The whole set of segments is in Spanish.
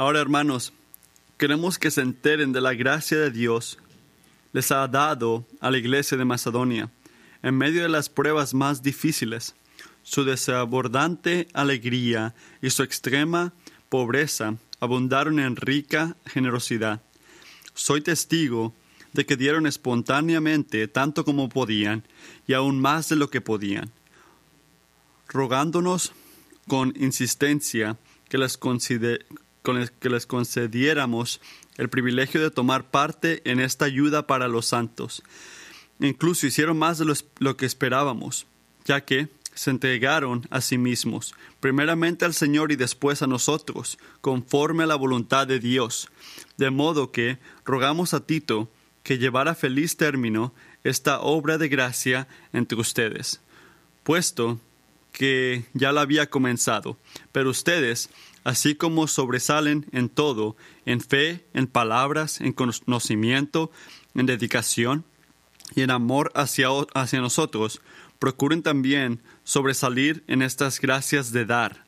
Ahora, hermanos, queremos que se enteren de la gracia de Dios les ha dado a la iglesia de Macedonia en medio de las pruebas más difíciles. Su desabordante alegría y su extrema pobreza abundaron en rica generosidad. Soy testigo de que dieron espontáneamente tanto como podían y aún más de lo que podían, rogándonos con insistencia que les, que les concediéramos el privilegio de tomar parte en esta ayuda para los santos. Incluso hicieron más de lo que esperábamos, ya que se entregaron a sí mismos, primeramente al Señor y después a nosotros, conforme a la voluntad de Dios. De modo que rogamos a Tito que llevara feliz término esta obra de gracia entre ustedes, puesto que ya la había comenzado. Pero ustedes, así como sobresalen en todo, en fe, en palabras, en conocimiento, en dedicación y en amor hacia, hacia nosotros, procuren también sobresalir en estas gracias de dar.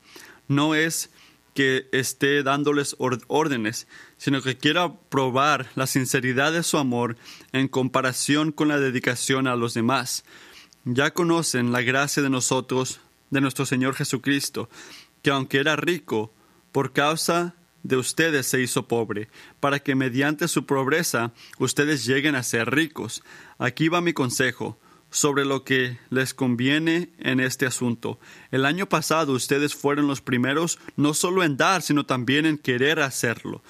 No es que esté dándoles órdenes, sino que quiera probar la sinceridad de su amor en comparación con la dedicación a los demás. Ya conocen la gracia de nosotros, de nuestro Señor Jesucristo, que aunque era rico, por causa de ustedes se hizo pobre, para que mediante su pobreza ustedes lleguen a ser ricos. Aquí va mi consejo sobre lo que les conviene en este asunto. El año pasado ustedes fueron los primeros no solo en dar, sino también en querer hacerlo.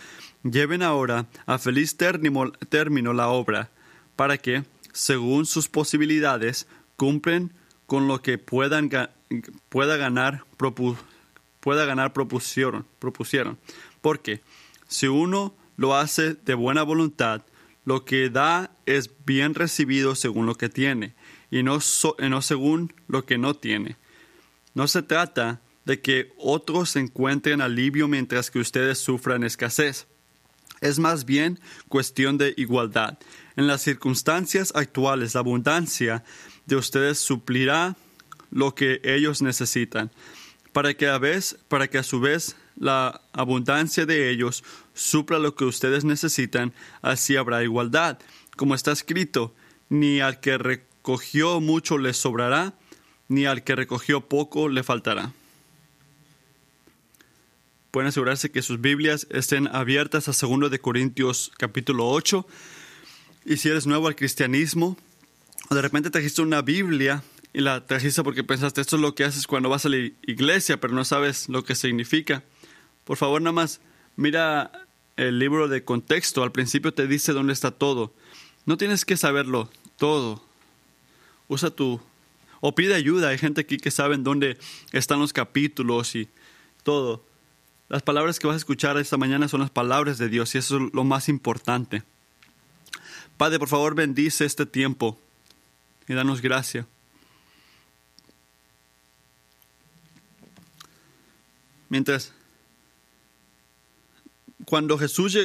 Lleven ahora a feliz término, la obra, para que, según sus posibilidades, cumplen con lo que puedan, pueda ganar, pueda ganar propusieron, propusieron. Porque si uno lo hace de buena voluntad, lo que da es bien recibido según lo que tiene y no, no según lo que no tiene. No se trata de que otros encuentren alivio mientras que ustedes sufran escasez. Es más bien cuestión de igualdad. En las circunstancias actuales, la abundancia de ustedes suplirá lo que ellos necesitan, para que a vez, para que a su vez la abundancia de ellos supla lo que ustedes necesitan, así habrá igualdad. Como está escrito, ni al que recogió mucho le sobrará, ni al que recogió poco le faltará. Pueden asegurarse que sus Biblias estén abiertas a 2 de Corintios capítulo 8. Y si eres nuevo al cristianismo, o de repente trajiste una Biblia y la trajiste porque pensaste esto es lo que haces cuando vas a la iglesia, pero no sabes lo que significa. Por favor, nada más mira el libro de contexto. Al principio te dice dónde está todo. No tienes que saberlo todo usa tu... o pide ayuda. Hay gente aquí que sabe dónde están los capítulos y todo. Las palabras que vas a escuchar esta mañana son las palabras de Dios y eso es lo más importante. Padre, por favor, bendice este tiempo y danos gracia. Mientras, cuando Jesús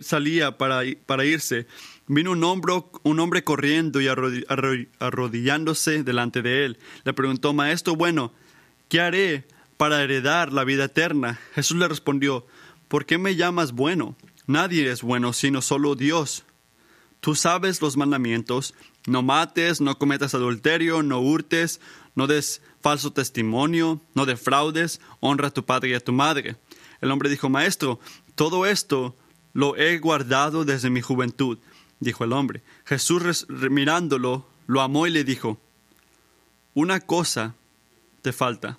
salía para, para irse, Vino un hombre, un hombre corriendo y arrodillándose delante de él. Le preguntó, Maestro, bueno, ¿qué haré para heredar la vida eterna? Jesús le respondió, ¿por qué me llamas bueno? Nadie es bueno sino solo Dios. Tú sabes los mandamientos, no mates, no cometas adulterio, no hurtes, no des falso testimonio, no defraudes, honra a tu padre y a tu madre. El hombre dijo, Maestro, todo esto lo he guardado desde mi juventud dijo el hombre. Jesús mirándolo, lo amó y le dijo, una cosa te falta.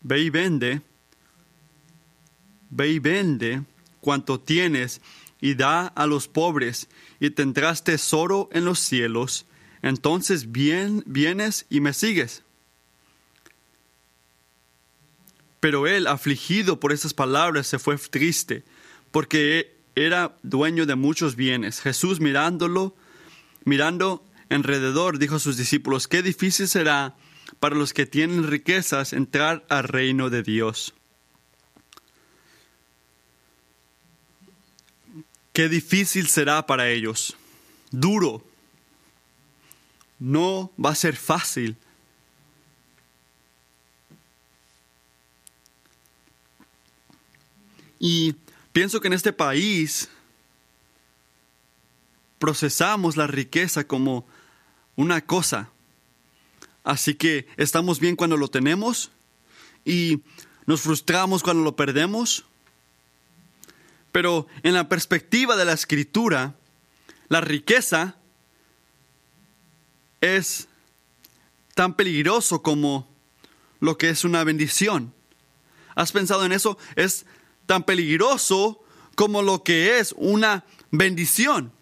Ve y vende, ve y vende cuanto tienes y da a los pobres y tendrás tesoro en los cielos. Entonces bien, vienes y me sigues. Pero él, afligido por esas palabras, se fue triste, porque era dueño de muchos bienes. Jesús mirándolo, mirando alrededor, dijo a sus discípulos, qué difícil será para los que tienen riquezas entrar al reino de Dios. Qué difícil será para ellos. Duro. No va a ser fácil. Y pienso que en este país procesamos la riqueza como una cosa. Así que estamos bien cuando lo tenemos y nos frustramos cuando lo perdemos. Pero en la perspectiva de la escritura, la riqueza es tan peligroso como lo que es una bendición. ¿Has pensado en eso? Es tan peligroso como lo que es una bendición.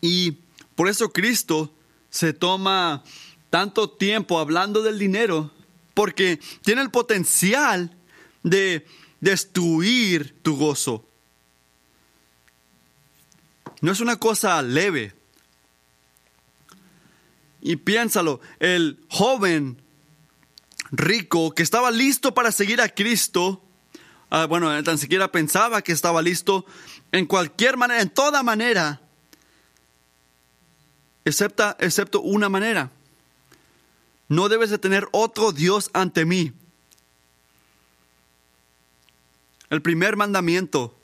Y por eso Cristo se toma tanto tiempo hablando del dinero, porque tiene el potencial de destruir tu gozo. No es una cosa leve. Y piénsalo, el joven rico que estaba listo para seguir a Cristo, ah, bueno, tan siquiera pensaba que estaba listo, en cualquier manera, en toda manera, excepto, excepto una manera. No debes de tener otro Dios ante mí. El primer mandamiento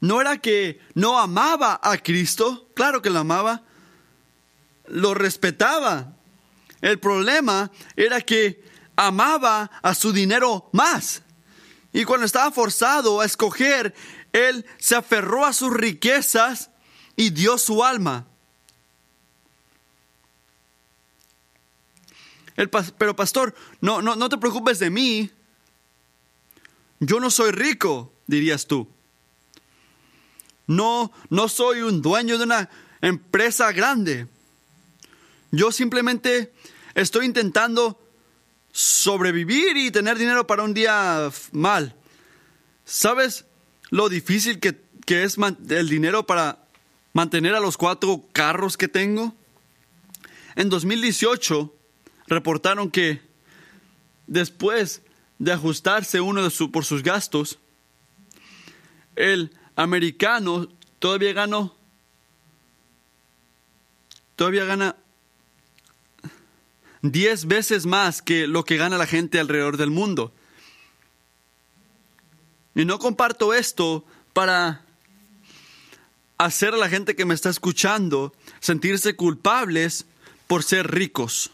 no era que no amaba a Cristo, claro que lo amaba, lo respetaba. El problema era que amaba a su dinero más. Y cuando estaba forzado a escoger, él se aferró a sus riquezas y dio su alma. pero pastor, no, no, no te preocupes de mí. Yo no soy rico, dirías tú. No, no soy un dueño de una empresa grande. Yo simplemente estoy intentando sobrevivir y tener dinero para un día mal. ¿Sabes lo difícil que, que es el dinero para mantener a los cuatro carros que tengo? En 2018 reportaron que después de ajustarse uno de por sus gastos, el americano todavía ganó, todavía gana 10 veces más que lo que gana la gente alrededor del mundo. Y no comparto esto para hacer a la gente que me está escuchando sentirse culpables por ser ricos.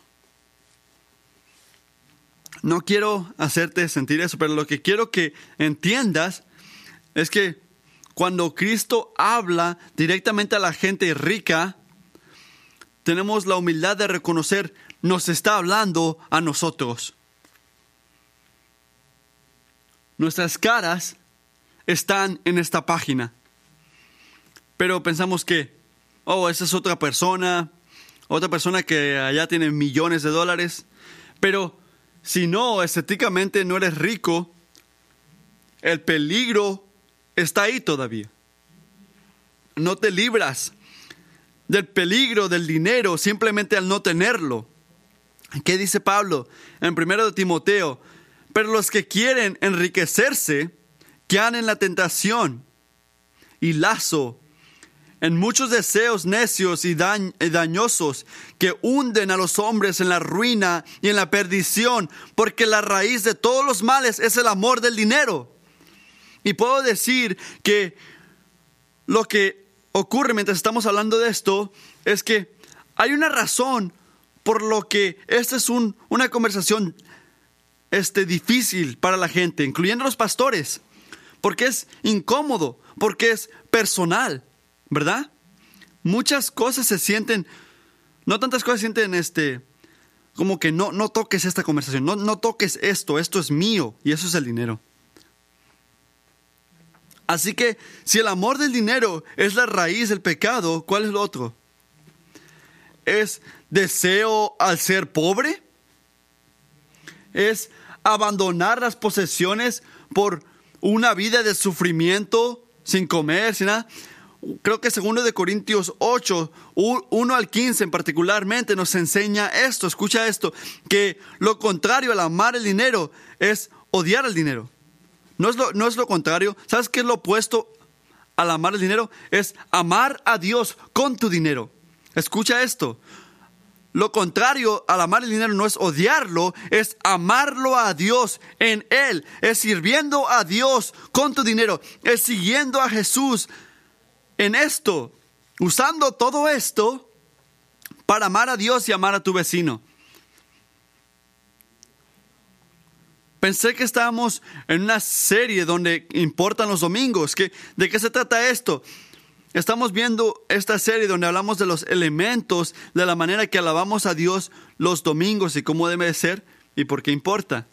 No quiero hacerte sentir eso, pero lo que quiero que entiendas es que cuando Cristo habla directamente a la gente rica, tenemos la humildad de reconocer nos está hablando a nosotros. Nuestras caras están en esta página. Pero pensamos que, oh, esa es otra persona, otra persona que allá tiene millones de dólares. Pero si no, estéticamente no eres rico, el peligro está ahí todavía. No te libras del peligro del dinero simplemente al no tenerlo. ¿Qué dice Pablo en 1 de Timoteo? Pero los que quieren enriquecerse quedan en la tentación y lazo, en muchos deseos necios y, dañosos que hunden a los hombres en la ruina y en la perdición, porque la raíz de todos los males es el amor del dinero. Y puedo decir que lo que ocurre mientras estamos hablando de esto es que hay una razón por lo que esta es una conversación este, difícil para la gente, incluyendo los pastores, porque es incómodo, porque es personal, ¿verdad? Muchas cosas se sienten, no tantas cosas se sienten este, como que no, no toques esta conversación, no, no toques esto, esto es mío y eso es el dinero. Así que si el amor del dinero es la raíz del pecado, ¿cuál es lo otro? ¿Es deseo al ser pobre? ¿Es abandonar las posesiones por una vida de sufrimiento sin comer, sin nada? Creo que segundo de Corintios 8, 1 al 15 particularmente nos enseña esto, escucha esto, que lo contrario al amar el dinero es odiar el dinero. No es lo, no es lo contrario. ¿Sabes qué es lo opuesto al amar el dinero? Es amar a Dios con tu dinero. Escucha esto. lo contrario al amar el dinero no es odiarlo, es amarlo a Dios en Él, es sirviendo a Dios con tu dinero, es siguiendo a Jesús en esto, usando todo esto para amar a Dios y amar a tu vecino. Pensé que estábamos en una serie donde importan los domingos. ¿De qué se trata esto? Estamos viendo esta serie donde hablamos de los elementos de la manera que alabamos a Dios los domingos y cómo debe ser y por qué importa.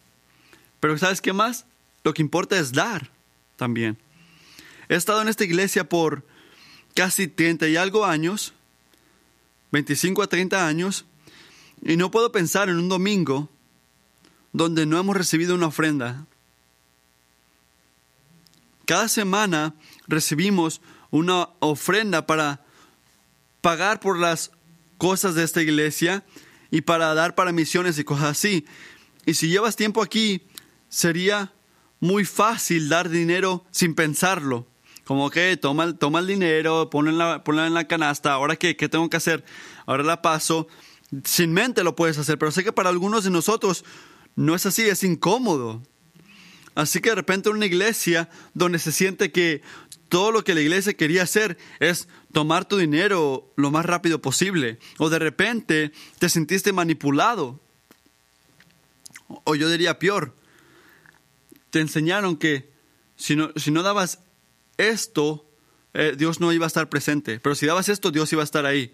Pero ¿sabes qué más? Lo que importa es dar también. He estado en esta iglesia por casi 30 y algo años, 25 a 30 años, y no puedo pensar en un domingo donde no hemos recibido una ofrenda. Cada semana recibimos una ofrenda para pagar por las cosas de esta iglesia y para dar para misiones y cosas así. Y si llevas tiempo aquí, sería muy fácil dar dinero sin pensarlo. Como que toma, toma el dinero, ponlo en, la, en la canasta, ahora qué, qué tengo que hacer, ahora la paso. Sin mente lo puedes hacer, pero sé que para algunos de nosotros no es así, es incómodo. Así que de repente en una iglesia donde se siente que todo lo que la iglesia quería hacer es tomar tu dinero lo más rápido posible. O de repente te sentiste manipulado. O yo diría peor, te enseñaron que si no, si no dabas esto, eh, Dios no iba a estar presente. Pero si dabas esto, Dios iba a estar ahí.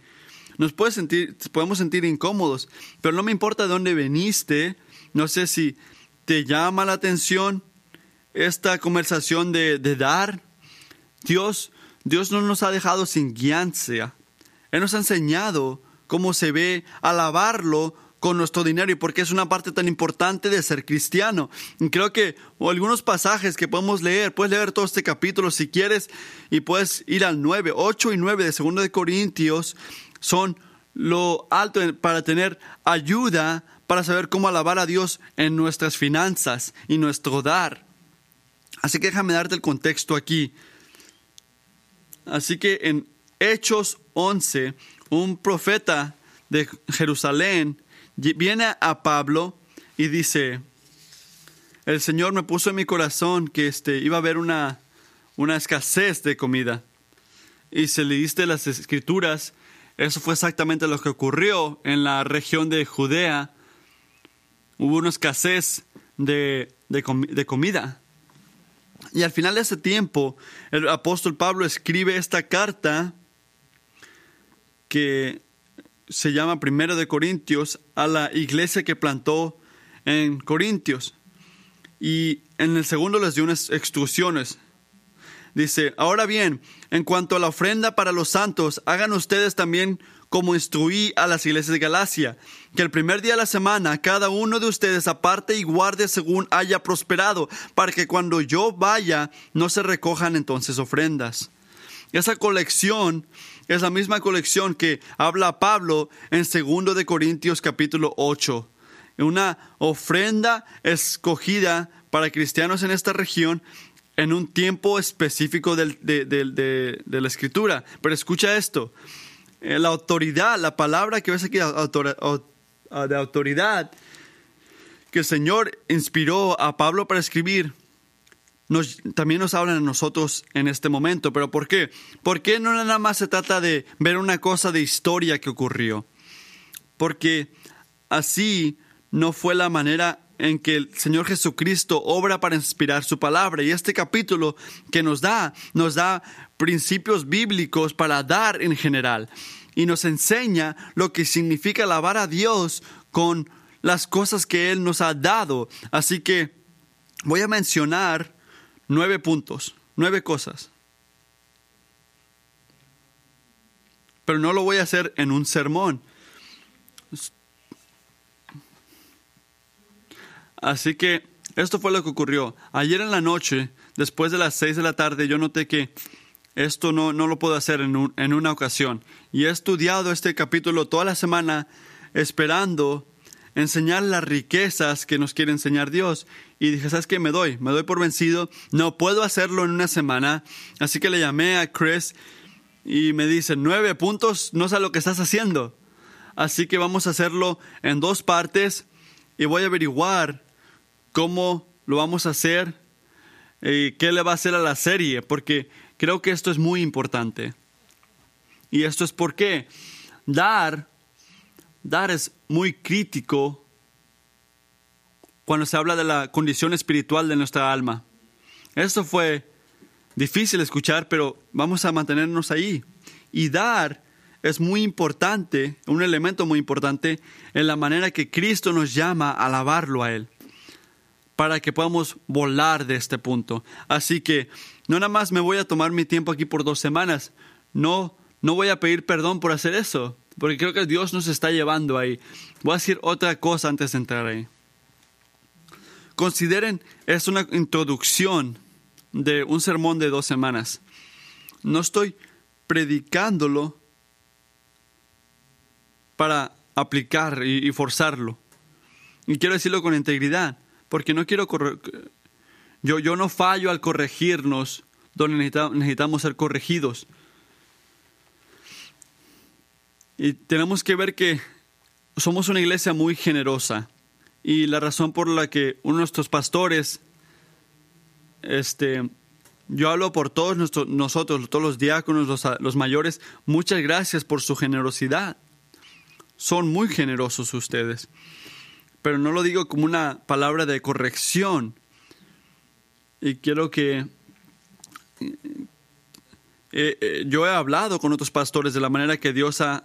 Nos sentir, podemos sentir incómodos, pero no me importa de dónde veniste. No sé si te llama la atención esta conversación de, de dar Dios, Dios no nos ha dejado sin guianza. Él nos ha enseñado cómo se ve alabarlo con nuestro dinero y porque es una parte tan importante de ser cristiano. Creo que algunos pasajes que podemos leer, puedes leer todo este capítulo si quieres y puedes ir al 9, 8 y 9 de 2 de Corintios, son lo alto para tener ayuda para saber cómo alabar a Dios en nuestras finanzas y nuestro dar. Así que déjame darte el contexto aquí. Así que en Hechos 11, un profeta de Jerusalén viene a Pablo y dice, el Señor me puso en mi corazón que este, iba a haber una, una escasez de comida. Y se le diste las escrituras, eso fue exactamente lo que ocurrió en la región de Judea. Hubo una escasez de, de comida. Y al final de ese tiempo, el apóstol Pablo escribe esta carta que se llama Primero de Corintios a la iglesia que plantó en Corintios. Y en el segundo les dio unas extrusiones. Dice, ahora bien, en cuanto a la ofrenda para los santos, hagan ustedes también como instruí a las iglesias de Galacia, que el primer día de la semana cada uno de ustedes aparte y guarde según haya prosperado, para que cuando yo vaya no se recojan entonces ofrendas. Esa colección es la misma colección que habla Pablo en 2 de Corintios capítulo 8. Una ofrenda escogida para cristianos en esta región en un tiempo específico de, de la escritura. Pero escucha esto, la autoridad, la palabra que ves aquí de autoridad, que el Señor inspiró a Pablo para escribir, nos, también nos hablan a nosotros en este momento. ¿Pero por qué? Porque no nada más se trata de ver una cosa de historia que ocurrió. Porque así no fue la manera en que el Señor Jesucristo obra para inspirar su palabra. Y este capítulo que nos da, nos da principios bíblicos para dar en general. Y nos enseña lo que significa alabar a Dios con las cosas que Él nos ha dado. Así que voy a mencionar nueve puntos, nueve cosas. Pero no lo voy a hacer en un sermón. Así que esto fue lo que ocurrió. Ayer en la noche, después de las seis de la tarde, yo noté que esto no, no lo puedo hacer en, en una ocasión. Y he estudiado este capítulo toda la semana esperando enseñar las riquezas que nos quiere enseñar Dios. Y dije, ¿sabes qué? Me doy, me doy por vencido. No puedo hacerlo en una semana. Así que le llamé a Chris y me dice, nueve puntos, no sé lo que estás haciendo. Así que vamos a hacerlo en dos partes y voy a averiguar cómo lo vamos a hacer y qué le va a hacer a la serie, porque creo que esto es muy importante. Y esto es porque dar, dar es muy crítico cuando se habla de la condición espiritual de nuestra alma. Esto fue difícil escuchar, pero vamos a mantenernos ahí. Y dar es muy importante, un elemento muy importante en la manera que Cristo nos llama a alabarlo a Él, para que podamos volar de este punto. Así que no nada más me voy a tomar mi tiempo aquí por dos semanas, no, no voy a pedir perdón por hacer eso, porque creo que Dios nos está llevando ahí. Voy a decir otra cosa antes de entrar ahí. Consideren, es una introducción de un sermón de dos semanas. No estoy predicándolo para aplicar y, forzarlo. Y quiero decirlo con integridad, porque no quiero yo, yo no fallo al corregirnos donde necesitamos ser corregidos. Y tenemos que ver que somos una iglesia muy generosa. Y la razón por la que uno de nuestros pastores, este, yo hablo por todos nosotros, todos los diáconos, los, los mayores, muchas gracias por su generosidad. Son muy generosos ustedes. Pero no lo digo como una palabra de corrección. Y quiero que... Eh, eh, yo he hablado con otros pastores de la manera que Dios ha,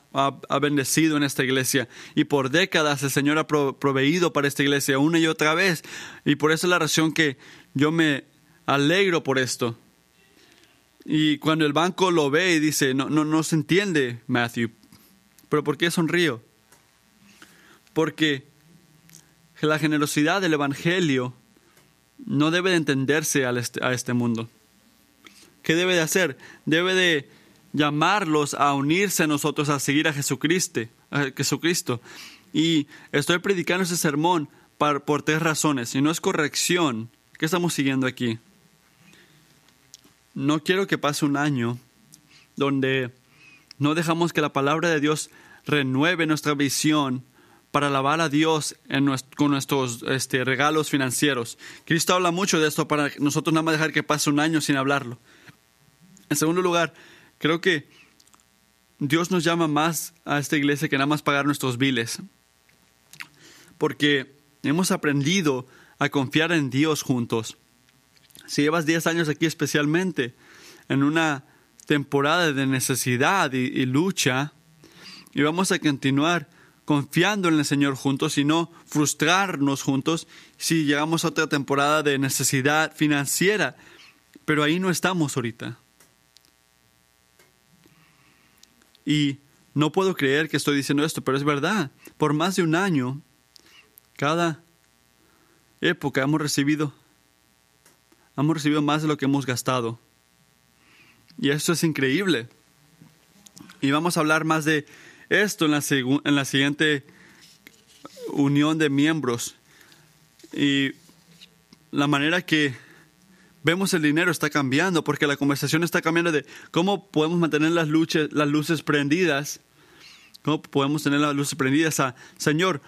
bendecido en esta iglesia y por décadas el Señor ha proveído para esta iglesia una y otra vez y por eso es la razón que yo me alegro por esto. Y cuando el banco lo ve y dice, no, no, no se entiende, Matthew, pero ¿por qué sonrío? Porque la generosidad del Evangelio no debe de entenderse a este mundo. ¿Qué debe de hacer? Debe de llamarlos a unirse a nosotros, a seguir a Jesucristo. A Jesucristo. Y estoy predicando ese sermón por tres razones. Y no es corrección. ¿Qué estamos siguiendo aquí? No quiero que pase un año donde no dejamos que la palabra de Dios renueve nuestra visión para alabar a Dios con nuestros este, regalos financieros. Cristo habla mucho de esto para nosotros nada más dejar que pase un año sin hablarlo. En segundo lugar, creo que Dios nos llama más a esta iglesia que nada más pagar nuestros biles. Porque hemos aprendido a confiar en Dios juntos. Si llevas 10 años aquí especialmente, en una temporada de necesidad y, lucha, y vamos a continuar confiando en el Señor juntos y no frustrarnos juntos si llegamos a otra temporada de necesidad financiera. Pero ahí no estamos ahorita. Y no puedo creer que estoy diciendo esto, pero es verdad. Por más de un año, cada época hemos recibido, hemos recibido más de lo que hemos gastado. Y esto es increíble. Y vamos a hablar más de esto en la, en la siguiente unión de miembros. Y la manera que vemos el dinero está cambiando, porque la conversación está cambiando de cómo podemos mantener las luces, las luces prendidas, cómo podemos tener las luces prendidas a, Señor,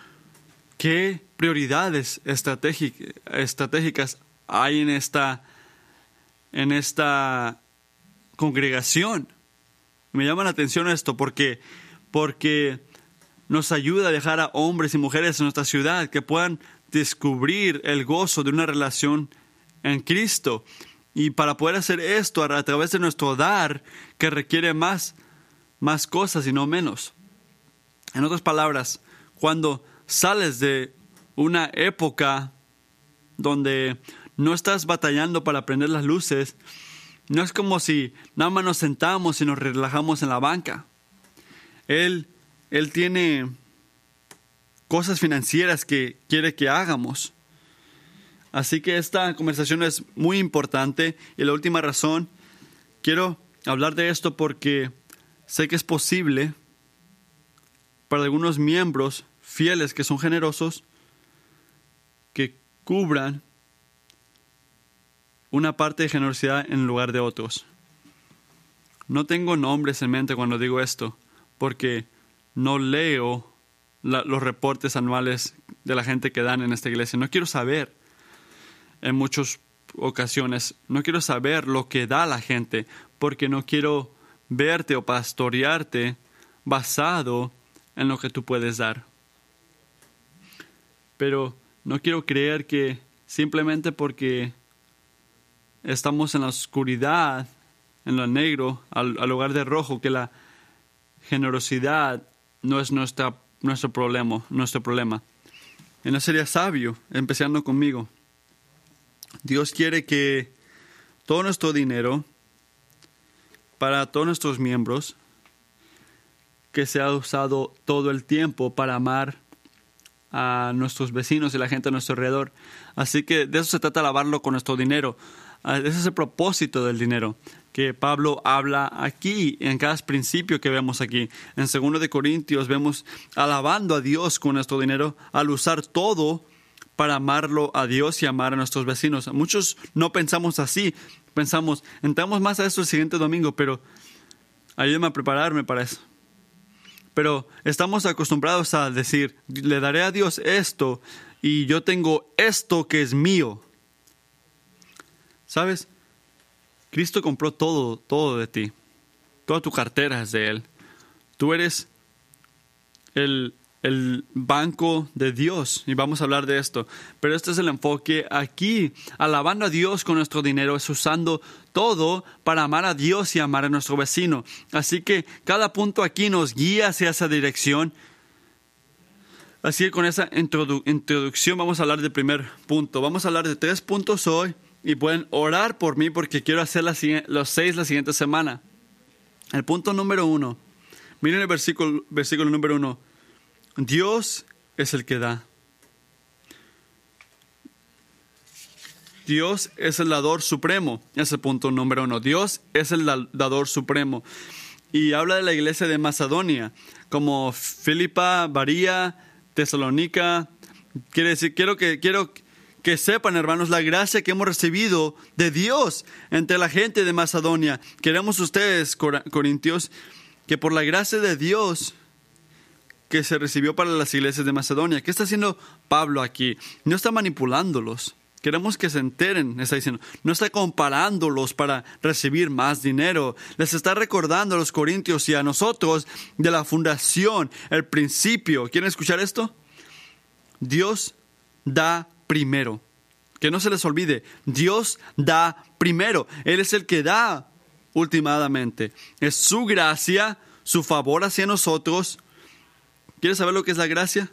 ¿qué prioridades estratégicas hay en esta, en esta congregación? Me llama la atención esto porque, porque nos ayuda a dejar a hombres y mujeres en nuestra ciudad que puedan descubrir el gozo de una relación en Cristo. Y para poder hacer esto a través de nuestro dar, que requiere más, más cosas y no menos. En otras palabras, cuando sales de una época donde no estás batallando para prender las luces, no es como si nada más nos sentamos y nos relajamos en la banca. Él, él tiene cosas financieras que quiere que hagamos. Así que esta conversación es muy importante y la última razón, quiero hablar de esto porque sé que es posible para algunos miembros fieles que son generosos que cubran una parte de generosidad en lugar de otros. No tengo nombres en mente cuando digo esto, porque no leo los reportes anuales de la gente que dan en esta iglesia. No quiero saber en muchas ocasiones, no quiero saber lo que da la gente, porque no quiero verte o pastorearte basado en lo que tú puedes dar. Pero no quiero creer que simplemente porque estamos en la oscuridad, en lo negro, al, lugar de rojo, que la generosidad no es nuestra, nuestro problema, nuestro problema. Y no sería sabio, empezando conmigo. Dios quiere que todo nuestro dinero, para todos nuestros miembros, que sea usado todo el tiempo para amar a nuestros vecinos y la gente a nuestro alrededor. Así que de eso se trata lavarlo con nuestro dinero. Ah, ese es el propósito del dinero que Pablo habla aquí en cada principio que vemos aquí. En 2 de Corintios vemos alabando a Dios con nuestro dinero al usar todo para amarlo a Dios y amar a nuestros vecinos. Muchos no pensamos así, pensamos, entramos más a eso el siguiente domingo, pero ayúdame a prepararme para eso. Pero estamos acostumbrados a decir, le daré a Dios esto y yo tengo esto que es mío. ¿Sabes? Cristo compró todo, todo de ti. Toda tu cartera es de Él. Tú eres el, el banco de Dios y vamos a hablar de esto. Pero este es el enfoque aquí, alabando a Dios con nuestro dinero, es usando todo para amar a Dios y amar a nuestro vecino. Así que cada punto aquí nos guía hacia esa dirección. Así que con esa introducción vamos a hablar del primer punto. Vamos a hablar de tres puntos hoy y pueden orar por mí porque quiero hacer los seis la siguiente semana. El punto número uno. Miren el versículo, versículo número uno. Dios es el que da. Dios es el dador supremo. Ese punto número uno. Dios es el dador supremo. Y habla de la iglesia de Macedonia, como Filipa, Varía, Tesalónica. Quiere decir, quiero que, quiero que sepan, hermanos, la gracia que hemos recibido de Dios entre la gente de Macedonia. Queremos ustedes, Corintios, que por la gracia de Dios que se recibió para las iglesias de Macedonia. ¿Qué está haciendo Pablo aquí? No está manipulándolos. Queremos que se enteren, está diciendo. No está comparándolos para recibir más dinero. Les está recordando a los corintios y a nosotros de la fundación, el principio. ¿Quieren escuchar esto? Dios da primero. Que no se les olvide, Dios da primero. Él es el que da últimamente. Es su gracia, su favor hacia nosotros ¿Quieres saber lo que es la gracia?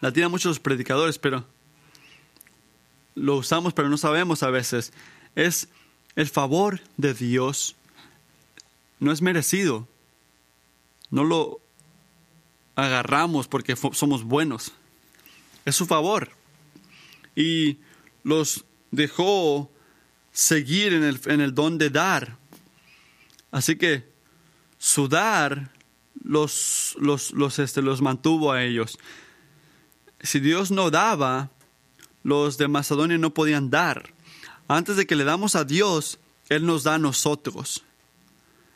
La tienen muchos predicadores, pero lo usamos, pero no sabemos a veces. Es el favor de Dios. No es merecido. No lo agarramos porque somos buenos. Es su favor. Y los dejó seguir en el, don de dar. Así que su dar los, los, los, este, los mantuvo a ellos. Si Dios no daba, los de Macedonia no podían dar. Antes de que le damos a Dios, Él nos da a nosotros.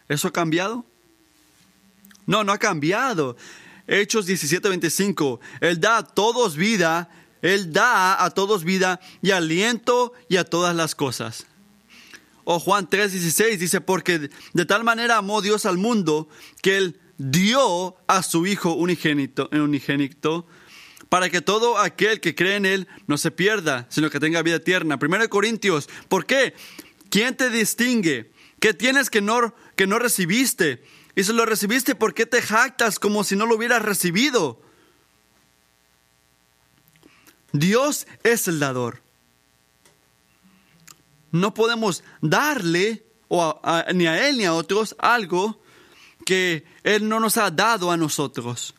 ¿Eso ha cambiado? No, no ha cambiado. Hechos 17:25. Él da a todos vida, Él da a todos vida y aliento y a todas las cosas. O Juan 3:16 dice, porque de tal manera amó Dios al mundo que Él dio a su Hijo unigénito, unigénito para que todo aquel que cree en Él no se pierda, sino que tenga vida eterna. Primero Corintios, ¿por qué? ¿Quién te distingue? ¿Qué tienes que no, que no recibiste? Y si lo recibiste, ¿por qué te jactas como si no lo hubieras recibido? Dios es el dador. No podemos darle o ni a Él ni a otros algo que Él no nos ha dado a nosotros,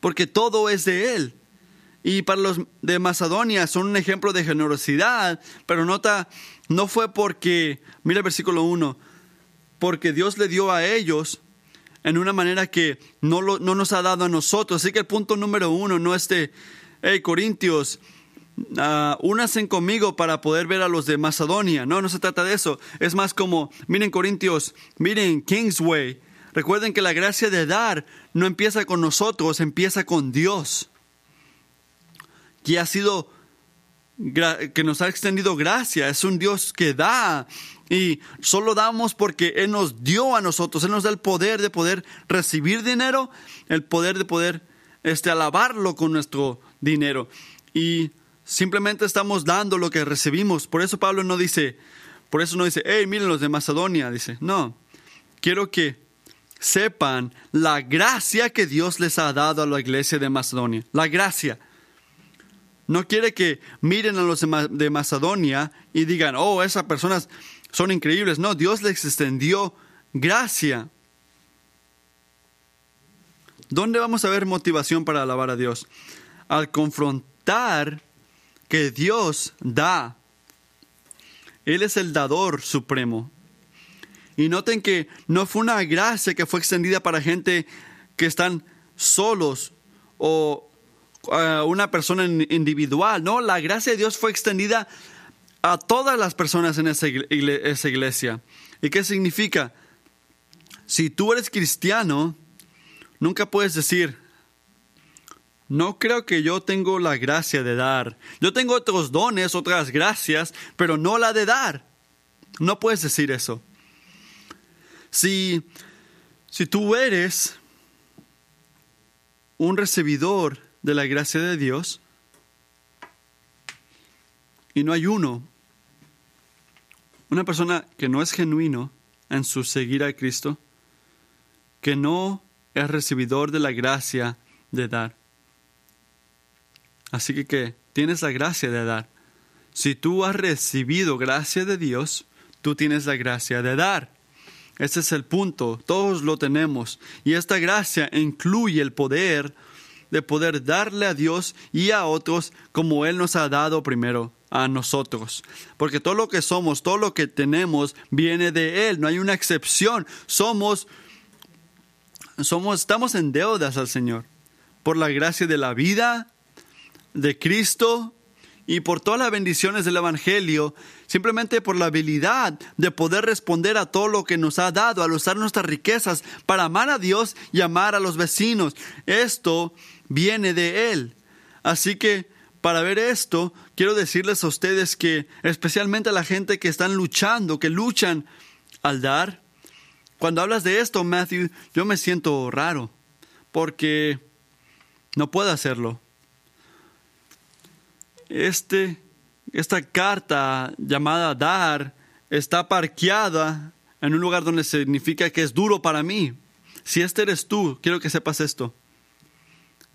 porque todo es de Él. Y para los de Macedonia son un ejemplo de generosidad, pero nota, no fue porque, mira el versículo 1, porque Dios le dio a ellos en una manera que no, lo, no nos ha dado a nosotros. Así que el punto número uno no es de, hey Corintios, uh, conmigo para poder ver a los de Macedonia. No, no se trata de eso. Es más como, miren Corintios, miren Kingsway, Recuerden que la gracia de dar no empieza con nosotros, empieza con Dios, que ha sido que nos ha extendido gracia, es un Dios que da y solo damos porque Él nos dio a nosotros, Él nos da el poder de poder recibir dinero, el poder de poder este, alabarlo con nuestro dinero y simplemente estamos dando lo que recibimos. Por eso Pablo no dice, por eso no dice, hey, miren los de Macedonia, dice, no, quiero que sepan la gracia que Dios les ha dado a la iglesia de Macedonia, la gracia. No quiere que miren a los de Macedonia y digan, oh, esas personas son increíbles. No, Dios les extendió gracia. ¿Dónde vamos a ver motivación para alabar a Dios? Al confrontar que Dios da. Él es el dador supremo. Y noten que no fue una gracia que fue extendida para gente que están solos o una persona individual. No, la gracia de Dios fue extendida a todas las personas en esa iglesia. ¿Y qué significa? Si tú eres cristiano, nunca puedes decir, no creo que yo tengo la gracia de dar. Yo tengo otros dones, otras gracias, pero no la de dar. No puedes decir eso. Si, si tú eres un recibidor de la gracia de Dios y no hay uno, una persona que no es genuino en su seguir a Cristo, que no es recibidor de la gracia de dar. Así que, ¿qué? Tienes la gracia de dar. Si tú has recibido gracia de Dios, tú tienes la gracia de dar. Ese es el punto, todos lo tenemos. Y esta gracia incluye el poder de poder darle a Dios y a otros como Él nos ha dado primero a nosotros. Porque todo lo que somos, todo lo que tenemos viene de Él, no hay una excepción. Somos, somos, estamos en deudas al Señor por la gracia de la vida de Cristo y por todas las bendiciones del Evangelio, simplemente por la habilidad de poder responder a todo lo que nos ha dado, al usar nuestras riquezas para amar a Dios y amar a los vecinos. Esto viene de Él. Así que para ver esto, quiero decirles a ustedes que, especialmente a la gente que están luchando, que luchan al dar, cuando hablas de esto, Matthew, yo me siento raro, porque no puedo hacerlo. Este, esta carta llamada dar está parqueada en un lugar donde significa que es duro para mí. Si este eres tú, quiero que sepas esto.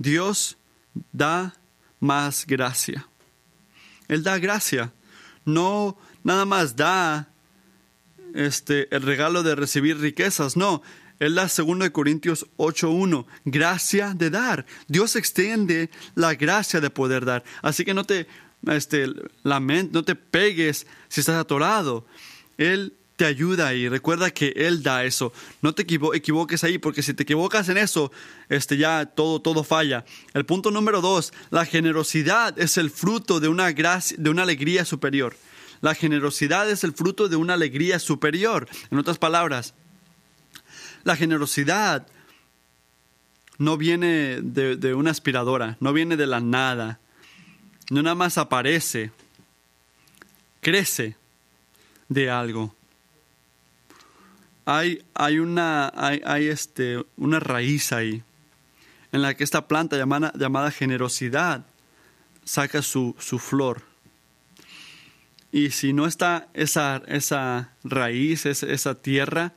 Dios da más gracia. Él da gracia. No nada más da este, el regalo de recibir riquezas, no. Él da 2 Corintios 8.1, gracia de dar. Dios extiende la gracia de poder dar. Así que no te este, no te pegues si estás atorado. Él ayuda y recuerda que Él da eso. No te equivoques ahí, porque si te equivocas en eso, este, ya todo, todo falla. El punto número dos, la generosidad es el fruto de una, gracia, de una alegría superior. La generosidad es el fruto de una alegría superior. En otras palabras, la generosidad no viene de una aspiradora, no viene de la nada, no nada más aparece, crece de algo hay, hay, una, hay, este, una raíz ahí en la que esta planta llamada, llamada generosidad saca su, su, flor. Y si no está esa, esa raíz, esa, esa tierra,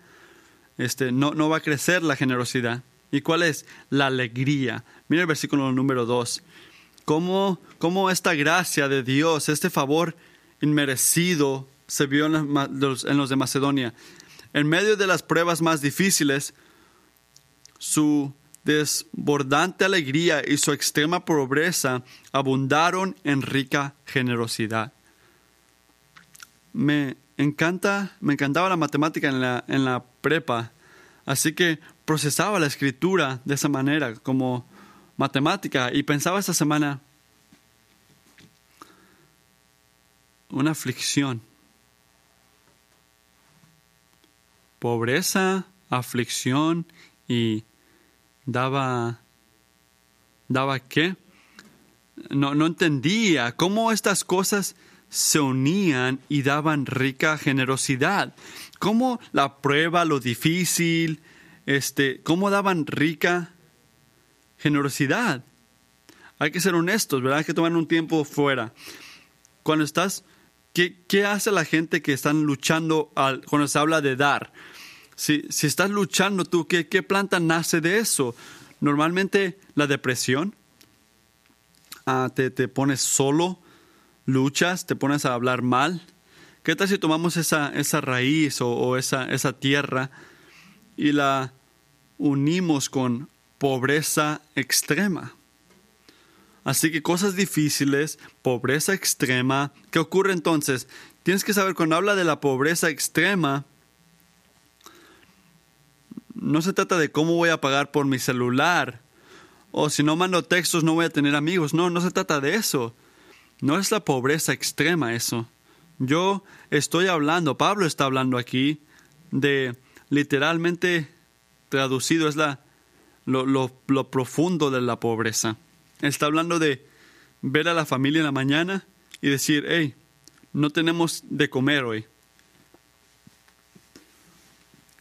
este, no, no, va a crecer la generosidad. ¿Y cuál es? La alegría. Mira el versículo número 2. ¿Cómo, ¿Cómo, esta gracia de Dios, este favor inmerecido, se vio en los de Macedonia? En medio de las pruebas más difíciles, su desbordante alegría y su extrema pobreza abundaron en rica generosidad. Me encanta, me encantaba la matemática en la, en la prepa, así que procesaba la escritura de esa manera, como matemática, y pensaba esta semana, una aflicción pobreza aflicción y daba... ¿Daba qué? No, no entendía cómo estas cosas se unían y daban rica generosidad. Cómo la prueba, lo difícil, este, cómo daban rica generosidad. Hay que ser honestos, ¿verdad? Hay que tomar un tiempo fuera. Cuando estás, ¿qué, qué hace la gente que están luchando cuando se habla de dar? Si, si estás luchando tú, ¿qué, ¿qué planta nace de eso? Normalmente la depresión, ah, te, te pones solo, luchas, te pones a hablar mal. ¿Qué tal si tomamos esa, esa raíz o, o esa, esa tierra y la unimos con pobreza extrema? Así que cosas difíciles, pobreza extrema. ¿Qué ocurre entonces? Tienes que saber, cuando habla de la pobreza extrema, no se trata de cómo voy a pagar por mi celular. O si no mando textos no voy a tener amigos. No, no se trata de eso. No es la pobreza extrema eso. Yo estoy hablando, Pablo está hablando aquí de literalmente traducido es la, lo, lo, lo profundo de la pobreza. Está hablando de ver a la familia en la mañana y decir, hey, no tenemos de comer hoy.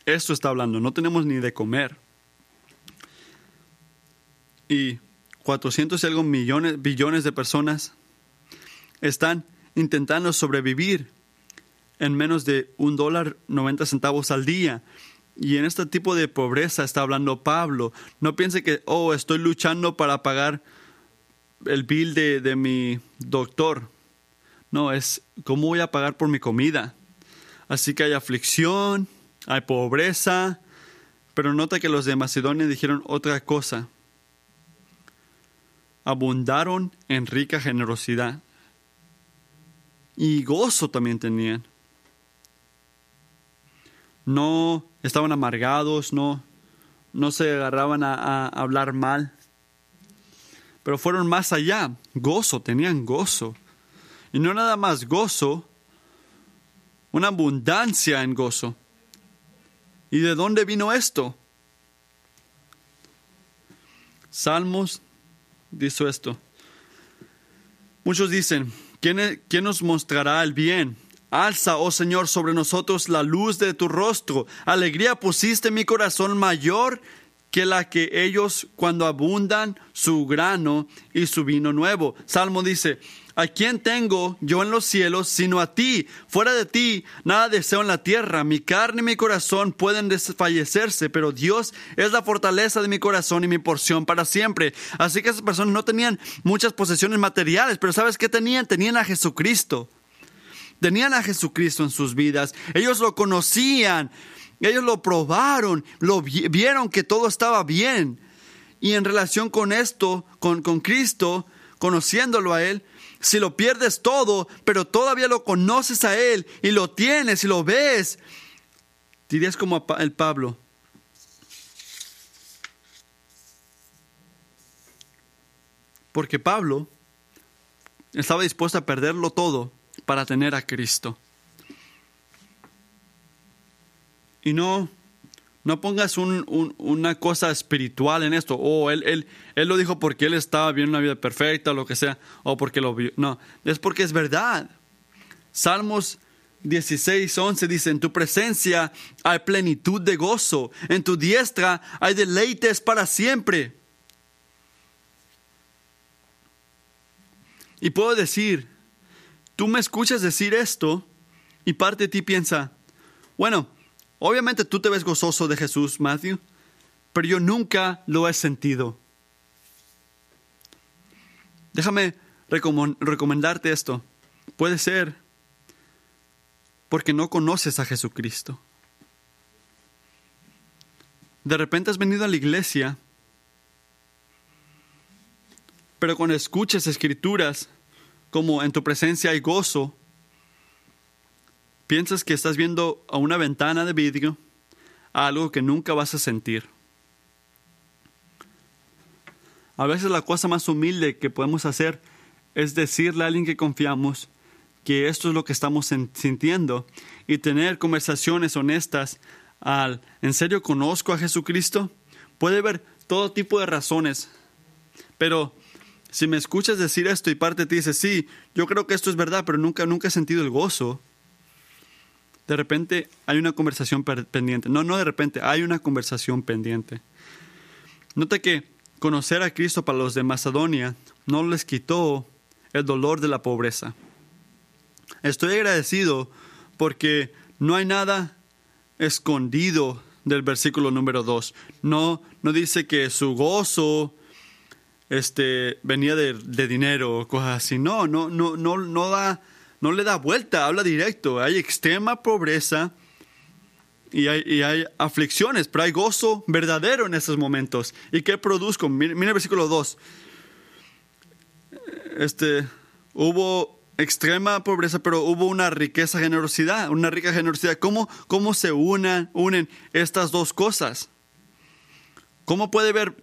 Esto está hablando, no tenemos ni de comer. Y 400 y algo millones, billones de personas están intentando sobrevivir en menos de un dólar 90 centavos al día. Y en este tipo de pobreza está hablando Pablo. No piense que, oh, estoy luchando para pagar el bill de, de mi doctor. No, es cómo voy a pagar por mi comida. Así que hay aflicción, hay pobreza, pero nota que los de Macedonia dijeron otra cosa. Abundaron en rica generosidad. Y gozo también tenían. No estaban amargados, no, no se agarraban a, a hablar mal pero fueron más allá, gozo, tenían gozo. Y no nada más gozo, una abundancia en gozo. ¿Y de dónde vino esto? Salmos dice esto. Muchos dicen, ¿quién, ¿quién nos mostrará el bien? Alza, oh Señor, sobre nosotros la luz de tu rostro. Alegría pusiste en mi corazón mayor que la que ellos cuando abundan su grano y su vino nuevo. Salmo dice, ¿a quién tengo yo en los cielos sino a ti? Fuera de ti, nada deseo en la tierra. Mi carne y mi corazón pueden desfallecerse, pero Dios es la fortaleza de mi corazón y mi porción para siempre. Así que esas personas no tenían muchas posesiones materiales, pero ¿sabes qué tenían? Tenían a Jesucristo. Tenían a Jesucristo en sus vidas. Ellos lo conocían. Ellos lo probaron, lo vieron que todo estaba bien. Y en relación con esto, con, con Cristo, conociéndolo a Él, si lo pierdes todo, pero todavía lo conoces a Él y lo tienes y lo ves, dirías como el Pablo. Porque Pablo estaba dispuesto a perderlo todo para tener a Cristo. Y no, no pongas una cosa espiritual en esto. O él, él, él lo dijo porque él estaba viendo una vida perfecta, o lo que sea, o porque lo vio. No, es porque es verdad. Salmos 16, 11 dice, en tu presencia hay plenitud de gozo, en tu diestra hay deleites para siempre. Y puedo decir, tú me escuchas decir esto y parte de ti piensa, bueno, Obviamente tú te ves gozoso de Jesús, Matthew, pero yo nunca lo he sentido. Déjame recomendarte esto. Puede ser porque no conoces a Jesucristo. De repente has venido a la iglesia, pero cuando escuches escrituras como en tu presencia hay gozo, Piensas que estás viendo a una ventana de vidrio algo que nunca vas a sentir. A veces la cosa más humilde que podemos hacer es decirle a alguien que confiamos que esto es lo que estamos sintiendo y tener conversaciones honestas al ¿en serio conozco a Jesucristo? Puede haber todo tipo de razones, pero si me escuchas decir esto y parte de ti dice, sí, yo creo que esto es verdad, pero nunca, nunca he sentido el gozo, de repente hay una conversación pendiente. No, no de repente, hay una conversación pendiente. Nota que conocer a Cristo para los de Macedonia no les quitó el dolor de la pobreza. Estoy agradecido porque no hay nada escondido del versículo número 2. No, no dice que su gozo este, venía de, de, dinero o cosas así. No, no, no, no, no, da, no le da vuelta, habla directo. Hay extrema pobreza y hay, aflicciones, pero hay gozo verdadero en esos momentos. ¿Y qué produzco? Mira, el versículo 2. Este, hubo extrema pobreza, pero hubo una riqueza generosidad, una rica generosidad. ¿Cómo, cómo se unen estas dos cosas? ¿Cómo puede haber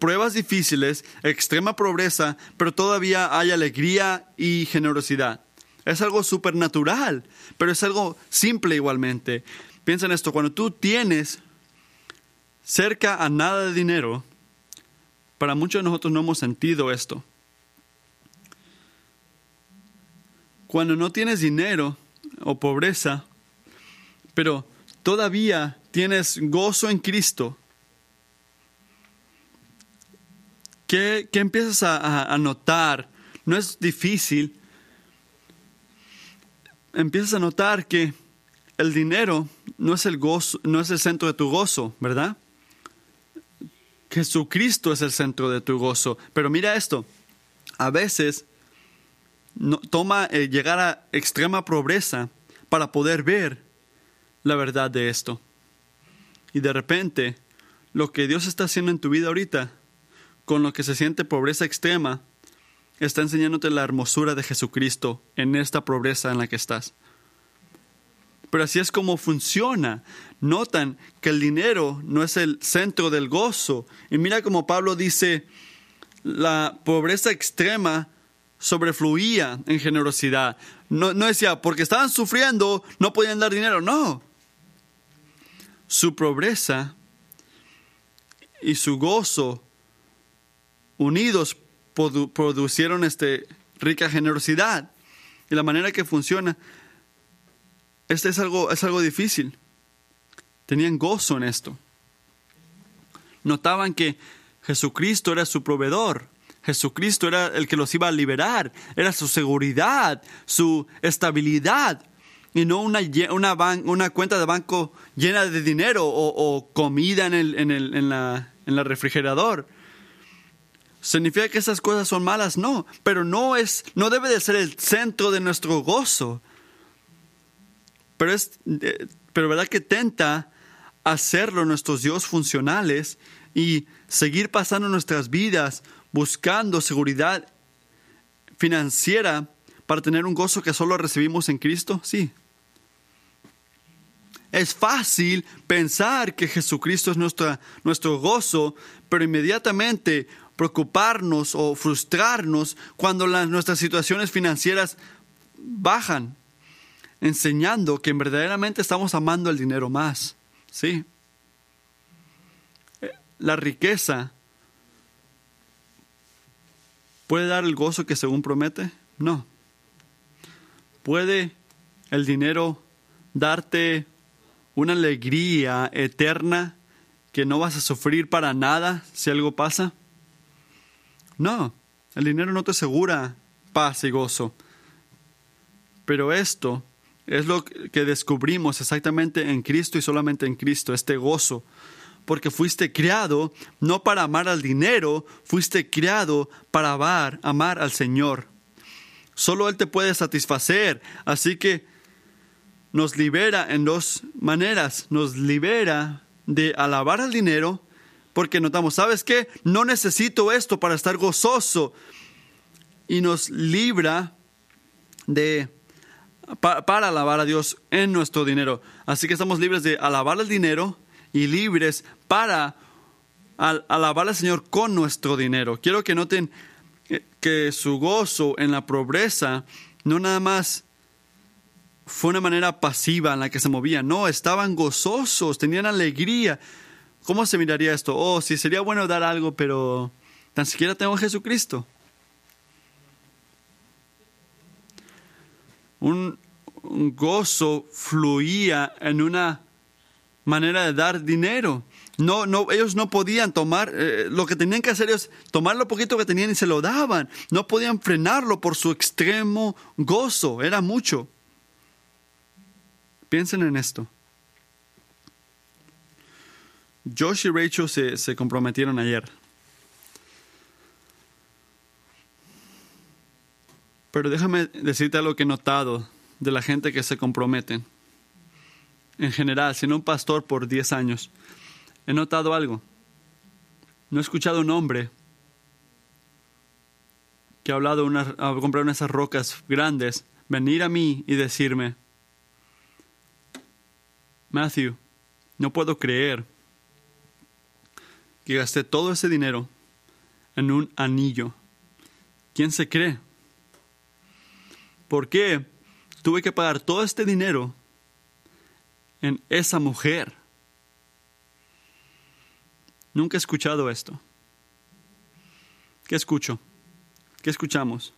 pruebas difíciles, extrema pobreza, pero todavía hay alegría y generosidad? Es algo supernatural, pero es algo simple igualmente. Piensa en esto, cuando tú tienes cerca a nada de dinero, para muchos de nosotros no hemos sentido esto. Cuando no tienes dinero o pobreza, pero todavía tienes gozo en Cristo, ¿qué, empiezas a, a notar? No es difícil. Empiezas a notar que el dinero no es el no es el centro de tu gozo, ¿verdad? Jesucristo es el centro de tu gozo. Pero mira esto, a veces toma eh, llegar a extrema pobreza para poder ver la verdad de esto. Y de repente, lo que Dios está haciendo en tu vida ahorita, con lo que se siente pobreza extrema, está enseñándote la hermosura de Jesucristo en esta pobreza en la que estás. Pero así es como funciona. Notan que el dinero no es el centro del gozo. Y mira como Pablo dice, la pobreza extrema sobrefluía en generosidad. No, no decía, porque estaban sufriendo, no podían dar dinero. No. Su pobreza y su gozo unidos producieron este, rica generosidad. Y la manera que funciona, este es algo, es algo difícil. Tenían gozo en esto. Notaban que Jesucristo era su proveedor Jesucristo era el que los iba a liberar, era su seguridad, su estabilidad, y no una, una, una cuenta de banco llena de dinero o, comida en el, en, el, en, la, en el refrigerador. ¿Significa que esas cosas son malas? No, pero no, es, no debe de ser el centro de nuestro gozo. Pero, es, eh, pero verdad que tenta hacerlo nuestros Dios funcionales y seguir pasando nuestras vidas buscando seguridad financiera para tener un gozo que solo recibimos en Cristo? Sí. Es fácil pensar que Jesucristo es nuestra, nuestro gozo, pero inmediatamente preocuparnos o frustrarnos cuando las, nuestras situaciones financieras bajan, enseñando que verdaderamente estamos amando el dinero más. Sí. Eh, la riqueza ¿Puede dar el gozo que según promete? No. ¿Puede el dinero darte una alegría eterna que no vas a sufrir para nada si algo pasa? No, el dinero no te asegura paz y gozo. Pero esto es lo que descubrimos exactamente en Cristo y solamente en Cristo, este gozo porque fuiste criado no para amar al dinero, fuiste criado para amar, amar al Señor. Solo Él te puede satisfacer, así que nos libera en dos maneras. Nos libera de alabar al dinero, porque notamos, ¿sabes qué? No necesito esto para estar gozoso. Y nos libra de para alabar a Dios en nuestro dinero. Así que estamos libres de alabar al dinero y libres para alabar al Señor con nuestro dinero. Quiero que noten que su gozo en la pobreza no nada más fue una manera pasiva en la que se movían. No, estaban gozosos, tenían alegría. ¿Cómo se miraría esto? Oh, sí, sería bueno dar algo, pero tan siquiera tengo a Jesucristo. Un, un gozo fluía en una manera de dar dinero. No, no, ellos no podían tomar, eh, lo que tenían que hacer es tomar lo poquito que tenían y se lo daban. No podían frenarlo por su extremo gozo, era mucho. Piensen en esto. Josh y Rachel se, se comprometieron ayer. Pero déjame decirte algo que he notado de la gente que se comprometen. En general, siendo un pastor por 10 años, he notado algo. No he escuchado un hombre que ha hablado una, a comprar unas rocas grandes, venir a mí y decirme, Matthew, no puedo creer que gasté todo ese dinero en un anillo. ¿Quién se cree? ¿Por qué tuve que pagar todo este dinero en esa mujer? Nunca he escuchado esto. ¿Qué escucho? ¿Qué escuchamos?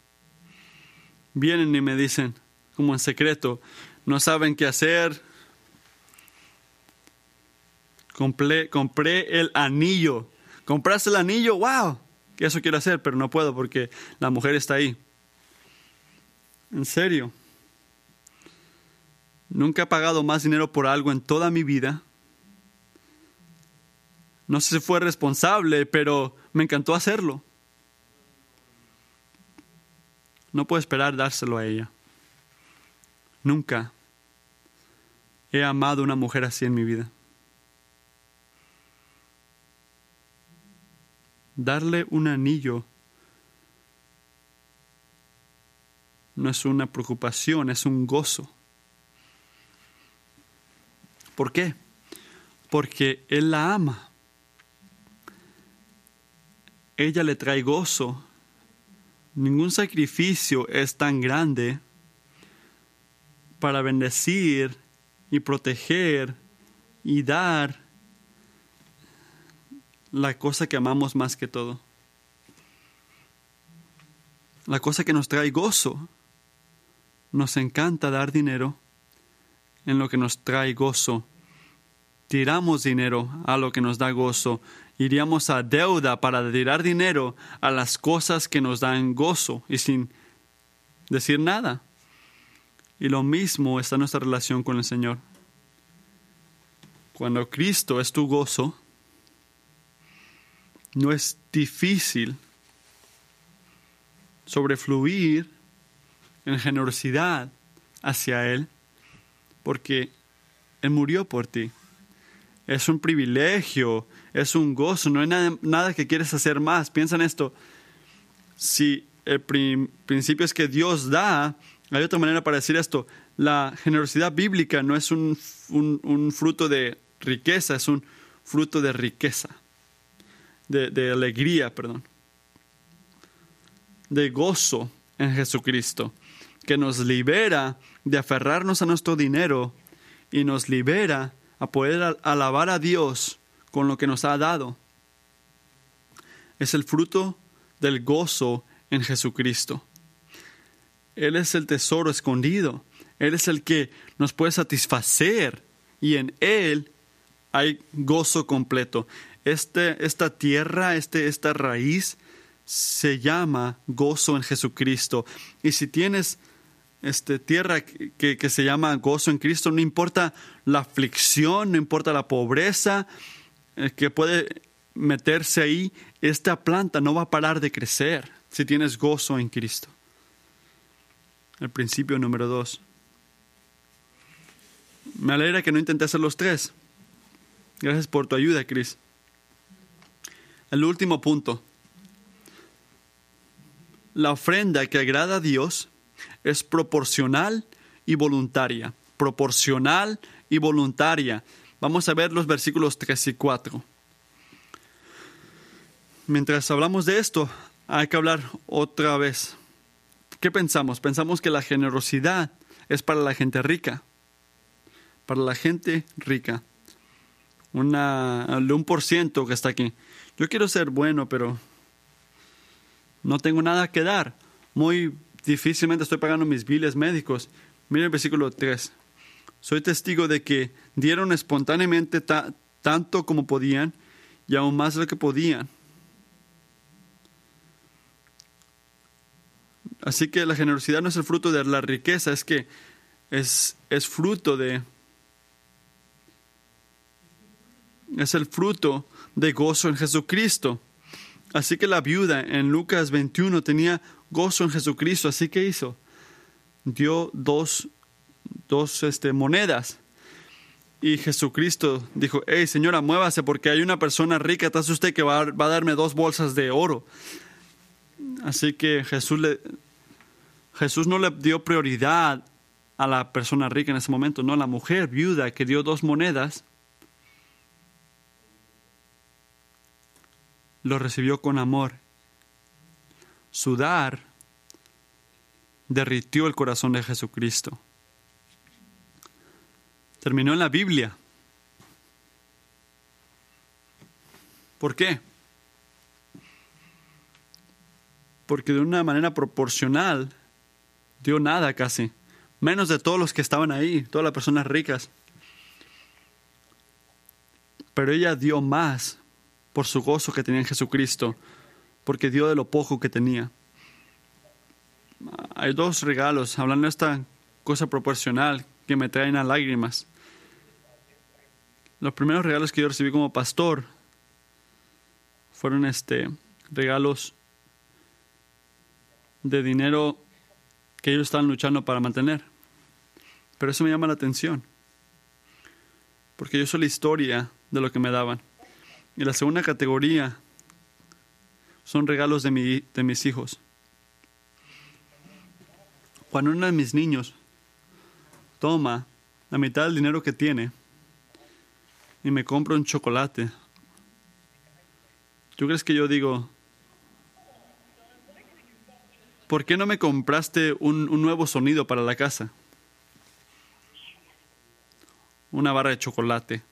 Vienen y me dicen, como en secreto, no saben qué hacer, Compré, compré el anillo. ¿Compraste el anillo? ¡Wow! Que eso quiero hacer, pero no puedo porque la mujer está ahí. En serio. Nunca he pagado más dinero por algo en toda mi vida. No sé si fue responsable, pero me encantó hacerlo. No puedo esperar dárselo a ella. Nunca he amado a una mujer así en mi vida. Darle un anillo no es una preocupación, es un gozo. ¿Por qué? Porque Él la ama. Ella le trae gozo. Ningún sacrificio es tan grande para bendecir y proteger y dar la cosa que amamos más que todo. La cosa que nos trae gozo. Nos encanta dar dinero en lo que nos trae gozo. Tiramos dinero a lo que nos da gozo. Iríamos a deuda para tirar dinero a las cosas que nos dan gozo y sin decir nada. Y lo mismo está nuestra relación con el Señor. Cuando Cristo es tu gozo, no es difícil sobrefluir en generosidad hacia Él, porque Él murió por ti. Es un privilegio, es un gozo, no hay nada, que quieres hacer más. Piensa en esto. Si el principio es que Dios da, hay otra manera para decir esto. La generosidad bíblica no es un fruto de riqueza, es un fruto de riqueza de, alegría, perdón, de gozo en Jesucristo, que nos libera de aferrarnos a nuestro dinero y nos libera a poder alabar a Dios con lo que nos ha dado. Es el fruto del gozo en Jesucristo. Él es el tesoro escondido. Él es el que nos puede satisfacer y en Él hay gozo completo. Este, esta tierra, este, esta raíz, se llama gozo en Jesucristo. Y si tienes este, tierra que, que, se llama gozo en Cristo, no importa la aflicción, no importa la pobreza eh, que puede meterse ahí, esta planta no va a parar de crecer si tienes gozo en Cristo. El principio número dos. Me alegra que no intenté hacer los tres. Gracias por tu ayuda, Cris. El último punto. La ofrenda que agrada a Dios es proporcional y voluntaria. Proporcional y voluntaria. Vamos a ver los versículos 3 y 4. Mientras hablamos de esto, hay que hablar otra vez. ¿Qué pensamos? Pensamos que la generosidad es para la gente rica. Para la gente rica. Una, un por ciento que está aquí. Yo quiero ser bueno, pero no tengo nada que dar. Muy difícilmente estoy pagando mis biles médicos. Mira el versículo 3. Soy testigo de que dieron espontáneamente tanto como podían y aún más lo que podían. Así que la generosidad no es el fruto de la riqueza, es que es, es fruto de... Es el fruto de gozo en Jesucristo. Así que la viuda en Lucas 21 tenía gozo en Jesucristo. Así que hizo, dio dos, dos este, monedas. Y Jesucristo dijo, hey señora, muévase porque hay una persona rica atrás usted que va, va a darme dos bolsas de oro. Así que Jesús Jesús no le dio prioridad a la persona rica en ese momento, no, la mujer viuda que dio dos monedas, lo recibió con amor. Su dar derritió el corazón de Jesucristo. Terminó en la Biblia. ¿Por qué? Porque de una manera proporcional dio nada casi, menos de todos los que estaban ahí, todas las personas ricas. Pero ella dio más por su gozo que tenía en Jesucristo, porque dio de lo poco que tenía. Hay dos regalos, hablando de esta cosa proporcional, que me traen a lágrimas. Los primeros regalos que yo recibí como pastor fueron este regalos de dinero que ellos estaban luchando para mantener. Pero eso me llama la atención, porque yo soy la historia de lo que me daban. Y la segunda categoría son regalos de, mi, de mis hijos. Cuando uno de mis niños toma la mitad del dinero que tiene y me compra un chocolate, ¿tú crees que yo digo, ¿por qué no me compraste un, nuevo sonido para la casa? Una barra de chocolate.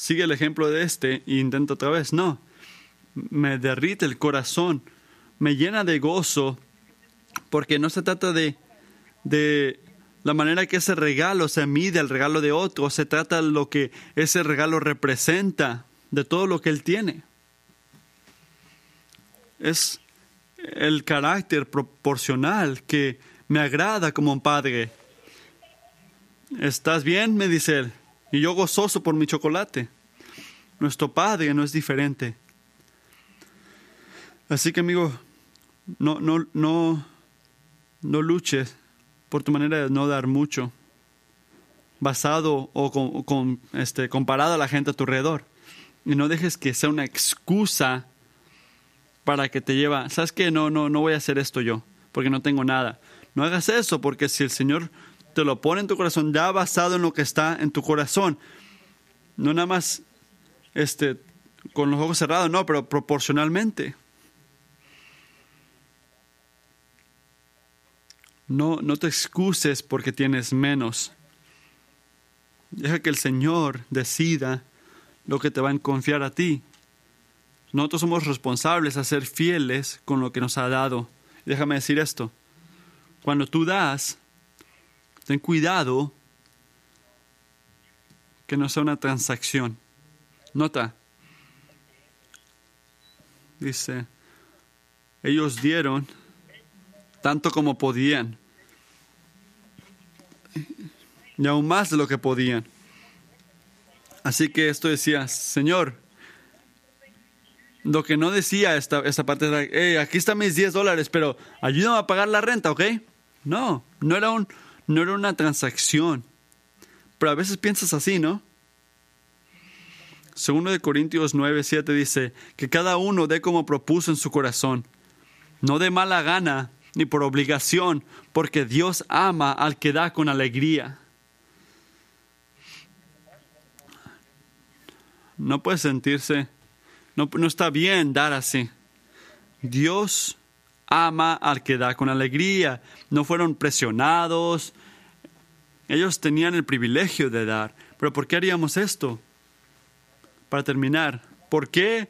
Sigue el ejemplo de este e intenta otra vez. No, me derrite el corazón, me llena de gozo, porque no se trata de, de la manera que ese regalo se mide al regalo de otro, se trata de lo que ese regalo representa, de todo lo que él tiene. Es el carácter proporcional que me agrada como un padre. ¿Estás bien? me dice él. Y yo gozoso por mi chocolate. Nuestro Padre no es diferente. Así que amigo, no, no, no, no luches por tu manera de no dar mucho, basado o con, este, comparado a la gente a tu alrededor. Y no dejes que sea una excusa para que te lleva, ¿sabes qué? No, no, no voy a hacer esto yo, porque no tengo nada. No hagas eso, porque si el Señor te lo pone en tu corazón, ya basado en lo que está en tu corazón, no nada más este, con los ojos cerrados, no, pero proporcionalmente. No, no te excuses porque tienes menos. Deja que el Señor decida lo que te va a confiar a ti. Nosotros somos responsables a ser fieles con lo que nos ha dado. Déjame decir esto. Cuando tú das, ten cuidado que no sea una transacción. Nota. Dice, ellos dieron tanto como podían. Y aún más de lo que podían. Así que esto decía, Señor, lo que no decía esta, esta parte era, hey, aquí están mis 10 dólares, pero ayúdame a pagar la renta, ¿ok? No, no era, un, no era una transacción. Pero a veces piensas así, ¿no? Segundo de Corintios 9, 7 dice, que cada uno dé como propuso en su corazón, no de mala gana ni por obligación, porque Dios ama al que da con alegría. No puede sentirse no, está bien dar así. Dios ama al que da con alegría. No fueron presionados. Ellos tenían el privilegio de dar. Pero ¿por qué haríamos esto? Para terminar, ¿por qué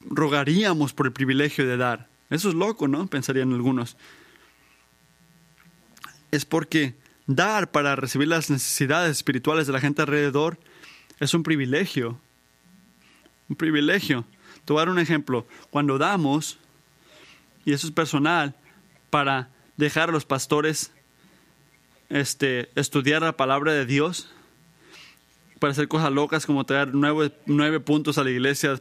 rogaríamos por el privilegio de dar? Eso es loco, ¿no? Pensarían algunos. Es porque dar para recibir las necesidades espirituales de la gente alrededor es un privilegio. Un privilegio. Te un ejemplo. Cuando damos, y eso es personal, para dejar a los pastores este, estudiar la palabra de Dios, para hacer cosas locas como traer nueve, puntos a la iglesia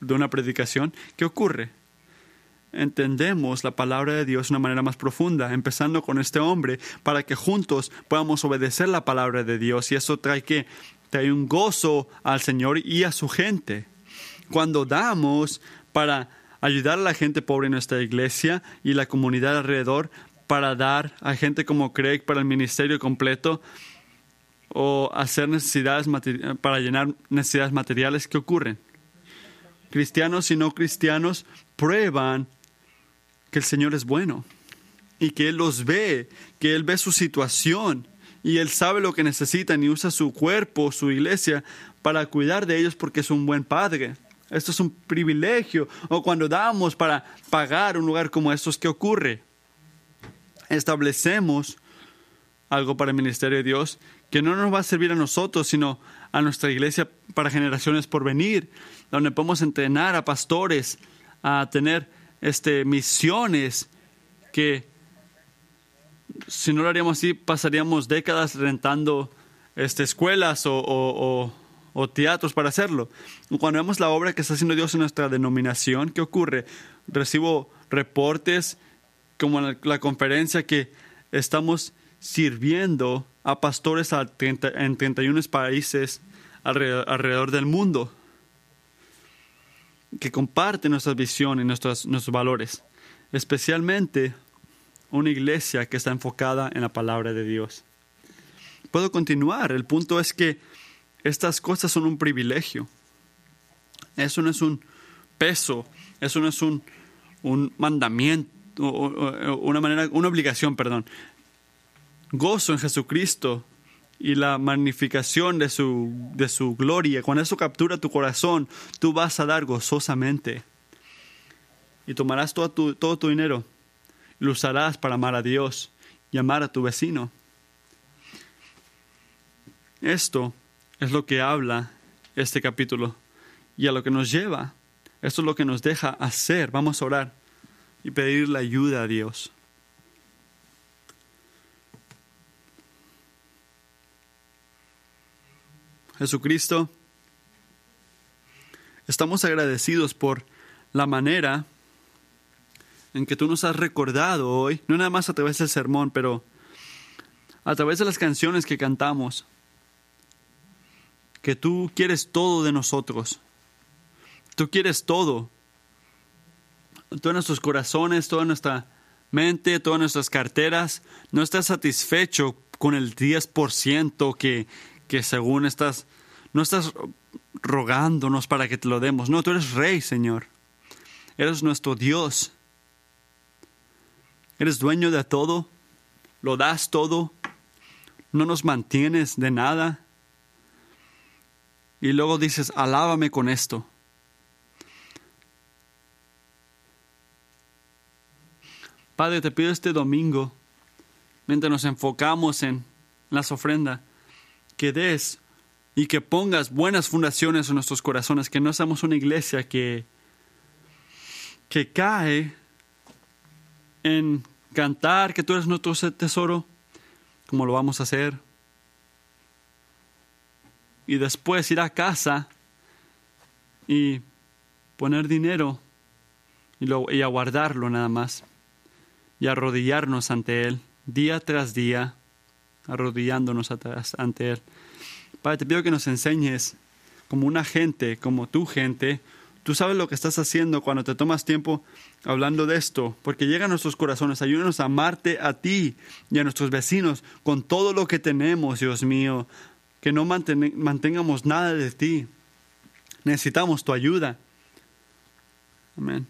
de una predicación, ¿qué ocurre? entendemos la palabra de Dios de una manera más profunda, empezando con este hombre, para que juntos podamos obedecer la palabra de Dios. Y eso trae que trae un gozo al Señor y a su gente. Cuando damos para ayudar a la gente pobre en nuestra iglesia y la comunidad alrededor, para dar a gente como Craig para el ministerio completo o hacer necesidades para llenar necesidades materiales, ¿qué ocurren? Cristianos y no cristianos prueban que el Señor es bueno y que Él los ve, que Él ve su situación y Él sabe lo que necesitan y usa su cuerpo, su iglesia, para cuidar de ellos porque es un buen Padre. Esto es un privilegio. O cuando damos para pagar un lugar como estos, ¿qué ocurre? Establecemos algo para el ministerio de Dios que no nos va a servir a nosotros, sino a nuestra iglesia para generaciones por venir, donde podemos entrenar a pastores a tener este, misiones que si no lo haríamos así pasaríamos décadas rentando este, escuelas o, teatros para hacerlo. Cuando vemos la obra que está haciendo Dios en nuestra denominación, ¿qué ocurre? Recibo reportes como la, conferencia que estamos sirviendo a pastores en 31 países alrededor del mundo que comparte nuestra visión y nuestros, nuestros valores, especialmente una iglesia que está enfocada en la palabra de Dios. Puedo continuar, el punto es que estas cosas son un privilegio. Eso no es un peso, eso no es un, un mandamiento, una manera, una obligación, perdón. Gozo en Jesucristo y la magnificación de su, de su gloria, cuando eso captura tu corazón, tú vas a dar gozosamente. Y tomarás todo tu, todo tu dinero y lo usarás para amar a Dios y amar a tu vecino. Esto es lo que habla este capítulo y a lo que nos lleva. Esto es lo que nos deja hacer. Vamos a orar y pedir la ayuda a Dios. Jesucristo, estamos agradecidos por la manera en que tú nos has recordado hoy, no nada más a través del sermón, pero a través de las canciones que cantamos, que tú quieres todo de nosotros. Tú quieres todo. Todos nuestros corazones, toda nuestra mente, todas nuestras carteras. No estás satisfecho con el 10% que, que según estás, no estás rogándonos para que te lo demos. No, tú eres rey, Señor. Eres nuestro Dios. Eres dueño de todo. Lo das todo. No nos mantienes de nada. Y luego dices, alábame con esto. Padre, te pido este domingo, mientras nos enfocamos en las ofrendas, que des y que pongas buenas fundaciones en nuestros corazones, que no seamos una iglesia que, que cae en cantar que tú eres nuestro tesoro, como lo vamos a hacer, y después ir a casa y poner dinero y, lo, nada más, y arrodillarnos ante Él día tras día arrodillándonos ante Él. Padre, te pido que nos enseñes como una gente, como tu gente. Tú sabes lo que estás haciendo cuando te tomas tiempo hablando de esto, porque llega a nuestros corazones. Ayúdanos a amarte a ti y a nuestros vecinos con todo lo que tenemos, Dios mío. Que no mantengamos nada de ti. Necesitamos tu ayuda. Amén.